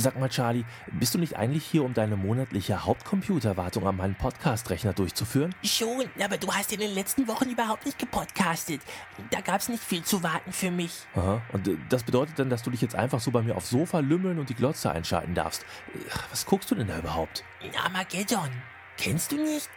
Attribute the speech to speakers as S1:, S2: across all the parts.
S1: Sag mal, Charlie, bist du nicht eigentlich hier, um deine monatliche Hauptcomputerwartung an meinem Podcast-Rechner durchzuführen?
S2: Schon, aber du hast in den letzten Wochen überhaupt nicht gepodcastet. Da gab's nicht viel zu warten für mich.
S1: Aha. Und äh, das bedeutet dann, dass du dich jetzt einfach so bei mir aufs Sofa lümmeln und die Glotze einschalten darfst. Was guckst du denn da überhaupt?
S2: Armageddon. Kennst du nicht?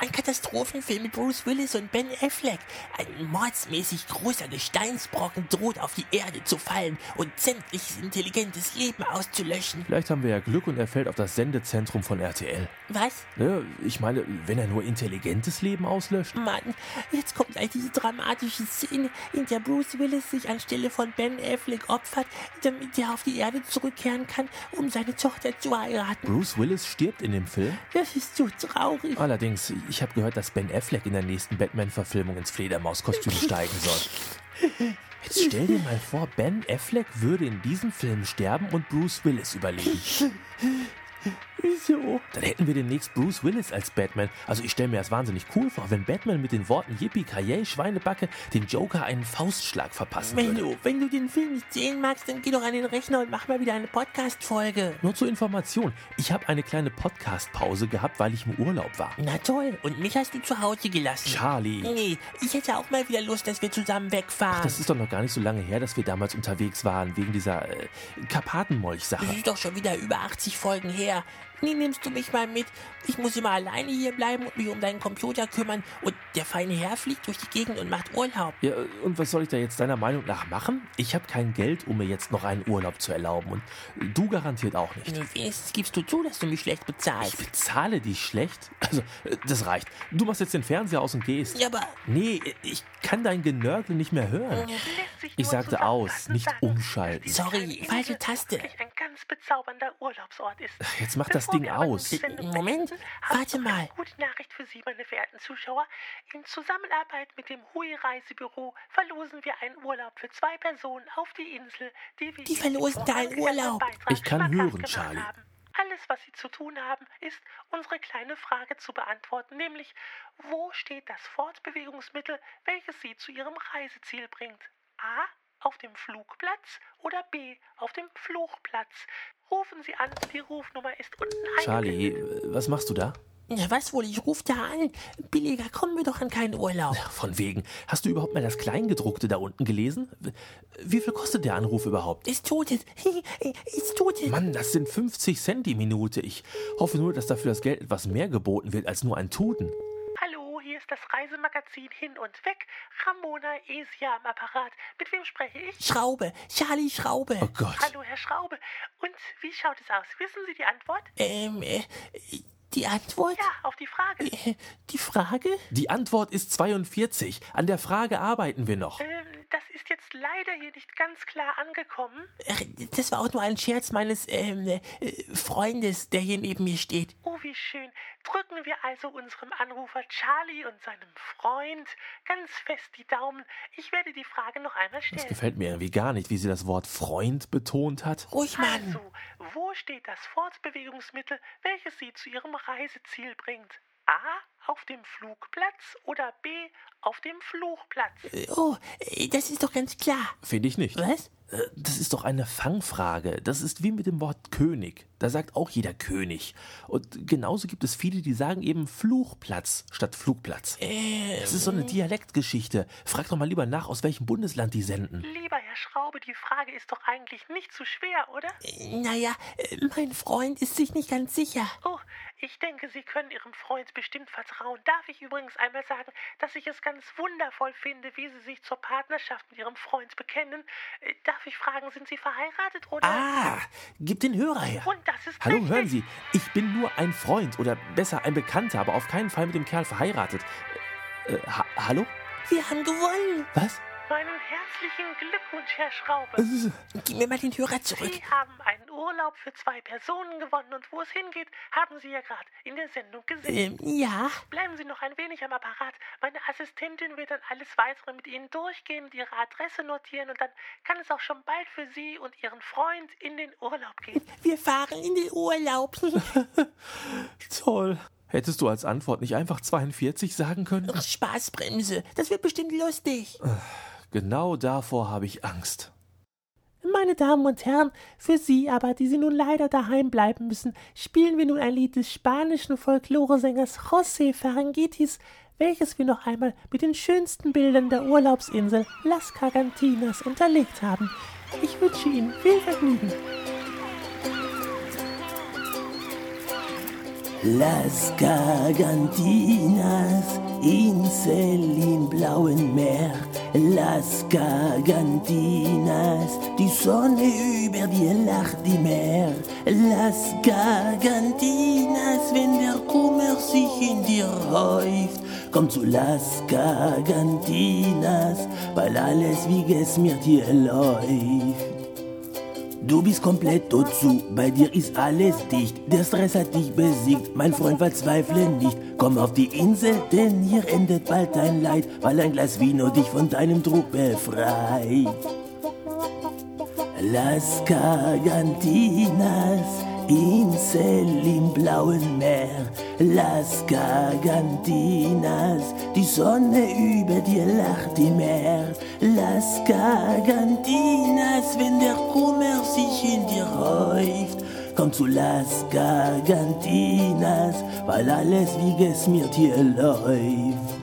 S2: Ein Katastrophenfilm mit Bruce Willis und Ben Affleck. Ein mordsmäßig großer Gesteinsbrocken droht auf die Erde zu fallen und sämtliches intelligentes Leben auszulöschen.
S1: Vielleicht haben wir ja Glück und er fällt auf das Sendezentrum von RTL.
S2: Was?
S1: Ja, ich meine, wenn er nur intelligentes Leben auslöscht.
S2: Mann, jetzt kommt gleich diese dramatische Szene, in der Bruce Willis sich anstelle von Ben Affleck opfert, damit er auf die Erde zurückkehren kann, um seine Tochter zu heiraten.
S1: Bruce Willis stirbt in dem Film.
S2: Das ist so traurig.
S1: Allerdings, ich habe gehört, dass Ben Affleck in der nächsten Batman-Verfilmung ins Fledermauskostüm steigen soll. Jetzt stell dir mal vor, Ben Affleck würde in diesem Film sterben und Bruce Willis überleben.
S2: Wieso?
S1: Dann hätten wir demnächst Bruce Willis als Batman. Also ich stelle mir das wahnsinnig cool vor, wenn Batman mit den Worten Yippie Kaye Schweinebacke den Joker einen Faustschlag verpassen würde.
S2: Menno, wenn du den Film nicht sehen magst, dann geh doch an den Rechner und mach mal wieder eine Podcast-Folge.
S1: Nur zur Information, ich habe eine kleine Podcast-Pause gehabt, weil ich im Urlaub war.
S2: Na toll, und mich hast du zu Hause gelassen.
S1: Charlie.
S2: Nee, ich hätte auch mal wieder Lust, dass wir zusammen wegfahren.
S1: Das ist doch noch gar nicht so lange her, dass wir damals unterwegs waren, wegen dieser äh, Karpatenmolch-Sache.
S2: Das ist doch schon wieder über 80 Folgen her. Nie nimmst du mich mal mit. Ich muss immer alleine hier bleiben und mich um deinen Computer kümmern. Und der feine Herr fliegt durch die Gegend und macht Urlaub.
S1: Ja, und was soll ich da jetzt deiner Meinung nach machen? Ich habe kein Geld, um mir jetzt noch einen Urlaub zu erlauben. Und du garantiert auch nicht.
S2: Nee, Wenigstens gibst du zu, dass du mich schlecht
S1: Ich
S2: bezahlst.
S1: bezahle dich schlecht? Also, das reicht. Du machst jetzt den Fernseher aus und gehst.
S2: Ja, aber
S1: Nee, ich kann dein Genörgel nicht mehr hören. Ich sagte aus, nicht umschalten.
S2: sorry, falsche Taste.
S3: Ganz bezaubernder Urlaubsort ist.
S1: Jetzt mach das Ding aus.
S2: Moment, warte mal.
S3: Eine gute Nachricht für Sie, meine verehrten Zuschauer. In Zusammenarbeit mit dem Hui Reisebüro verlosen wir einen Urlaub für zwei Personen auf die Insel, die wir
S2: Die verlosen da einen Urlaub.
S1: Ich kann hören, Charlie.
S3: Haben. Alles, was Sie zu tun haben, ist, unsere kleine Frage zu beantworten, nämlich, wo steht das Fortbewegungsmittel, welches Sie zu Ihrem Reiseziel bringt? A. Auf dem Flugplatz oder B. Auf dem Fluchplatz? Rufen Sie an, die Rufnummer ist unten
S1: Charlie, äh, was machst du da?
S2: Ja, was wohl, ich ruf da an. Billiger kommen wir doch an keinen Urlaub.
S1: Von wegen. Hast du überhaupt mal das Kleingedruckte da unten gelesen? Wie viel kostet der Anruf überhaupt?
S2: Es tut es. Es tut es.
S1: Mann, das sind 50 Cent die Minute. Ich hoffe nur, dass dafür das Geld etwas mehr geboten wird als nur ein Tuten.
S3: Ist das Reisemagazin Hin und Weg. Ramona Esia am Apparat. Mit wem spreche ich?
S2: Schraube. Charlie Schraube.
S1: Oh Gott.
S3: Hallo, Herr Schraube. Und wie schaut es aus? Wissen Sie die Antwort?
S2: Ähm, äh, die Antwort?
S3: Ja, auf die Frage.
S2: Äh, Die Frage?
S1: Die Antwort ist 42. An der Frage arbeiten wir noch.
S3: Ähm, jetzt leider hier nicht ganz klar angekommen.
S2: Das war auch nur ein Scherz meines ähm, äh, Freundes, der hier neben mir steht.
S3: Oh, wie schön. Drücken wir also unserem Anrufer Charlie und seinem Freund ganz fest die Daumen. Ich werde die Frage noch einmal
S1: Das
S3: stellen.
S1: gefällt mir irgendwie gar nicht, wie sie das Wort Freund betont hat.
S2: Ruhig, Mann.
S3: Also, wo steht das Fortbewegungsmittel, welches Sie zu Ihrem Reiseziel bringt? A. Auf dem Flugplatz oder B. Auf dem Fluchplatz?
S2: Äh, Oh, äh, das ist doch ganz klar.
S1: Finde ich nicht.
S2: Was?
S1: Äh, Das ist doch eine Fangfrage. Das ist wie mit dem Wort König. Da sagt auch jeder König. Und genauso gibt es viele, die sagen eben Fluchplatz statt Flugplatz.
S2: Äh,
S1: Das ist so eine Dialektgeschichte. Frag doch mal lieber nach, aus welchem Bundesland die senden.
S3: Lieber Herr Schraube, die Frage ist doch eigentlich nicht zu schwer, oder?
S2: naja, mein Freund ist sich nicht ganz sicher.
S3: Oh, ich denke, Sie können Ihrem Freund bestimmt vertrauen. Darf ich übrigens einmal sagen, dass ich es ganz wundervoll finde, wie Sie sich zur Partnerschaft mit Ihrem Freund bekennen? Äh, Darf ich fragen, sind Sie verheiratet oder?
S1: Ah, gib den Hörer her.
S3: Und das ist
S1: Hallo,
S3: richtig.
S1: hören Sie, ich bin nur ein Freund oder besser ein Bekannter, aber auf keinen Fall mit dem Kerl verheiratet. Äh, ha hallo?
S2: Wir haben gewonnen.
S1: Was?
S3: Meinen herzlichen Glückwunsch, Herr Schraube.
S2: Gib mir mal den Hörer zurück.
S3: Sie haben einen Urlaub für zwei Personen gewonnen und wo es hingeht, haben Sie ja gerade in der Sendung gesehen.
S2: Ähm, ja.
S3: Bleiben Sie noch ein wenig am Apparat. Meine Assistentin wird dann alles weitere mit Ihnen durchgehen und Ihre Adresse notieren und dann kann es auch schon bald für Sie und Ihren Freund in den Urlaub gehen.
S2: Wir fahren in den Urlaub.
S1: Toll. Hättest du als Antwort nicht einfach 42 sagen können?
S2: Ach, Spaßbremse. Das wird bestimmt lustig.
S1: Genau davor habe ich Angst.
S3: Meine Damen und Herren, für Sie aber, die Sie nun leider daheim bleiben müssen, spielen wir nun ein Lied des spanischen Folkloresängers José Ferrangitis, welches wir noch einmal mit den schönsten Bildern der Urlaubsinsel Las Cagantinas unterlegt haben. Ich wünsche Ihnen viel Vergnügen.
S4: Las Gargantinas, Insel im blauen Meer. Las Gargantinas, die Sonne über dir lacht die Meer. Las Gargantinas, wenn der Kummer sich in dir häuft. Komm zu Las Gargantinas, weil alles wie es mir dir läuft. Du bist komplett tot zu, bei dir ist alles dicht. Der Stress hat dich besiegt, mein Freund, verzweifle nicht. Komm auf die Insel, denn hier endet bald dein Leid, weil ein Glas Vino dich von deinem Druck befreit. Las Gargantinas, Insel im blauen Meer, Las Gargantinas, die Sonne über dir lacht im Meer. Las Gargantinas, wenn der Kummer sich in dir häuft, komm zu Las Gargantinas, weil alles wie es mir dir läuft.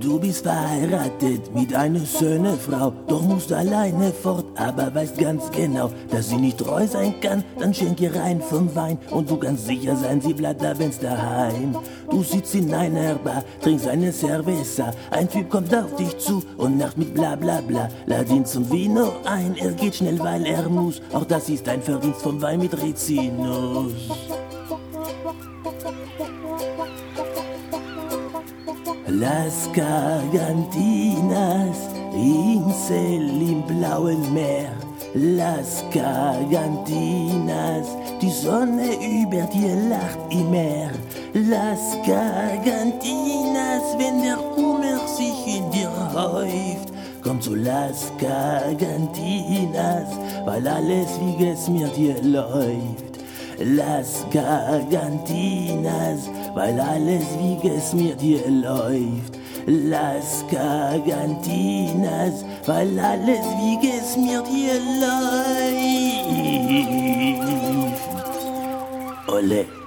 S4: Du bist verheiratet mit einer schönen Frau, doch musst alleine fort, aber weißt ganz genau, dass sie nicht treu sein kann. Dann schenk ihr rein vom Wein und du kannst sicher sein, sie bleibt da, wenn's daheim. Du sitzt in einer Bar, trinkst eine Cerveza, ein Typ kommt auf dich zu und nacht mit bla bla bla. Lad ihn zum Vino ein, er geht schnell, weil er muss. Auch das ist ein Verdienst vom Wein mit Rizinus. Las Gargantinas, Insel im blauen Meer. Las Gargantinas, die Sonne über dir lacht im Meer. Las Gargantinas, wenn der Kummer sich in dir häuft. Komm zu Las Gargantinas, weil alles wie es mir dir läuft. Las Gargantinas, weil alles wie es mir dir läuft. Las Gargantinas, weil alles wie es mir dir läuft. Ole.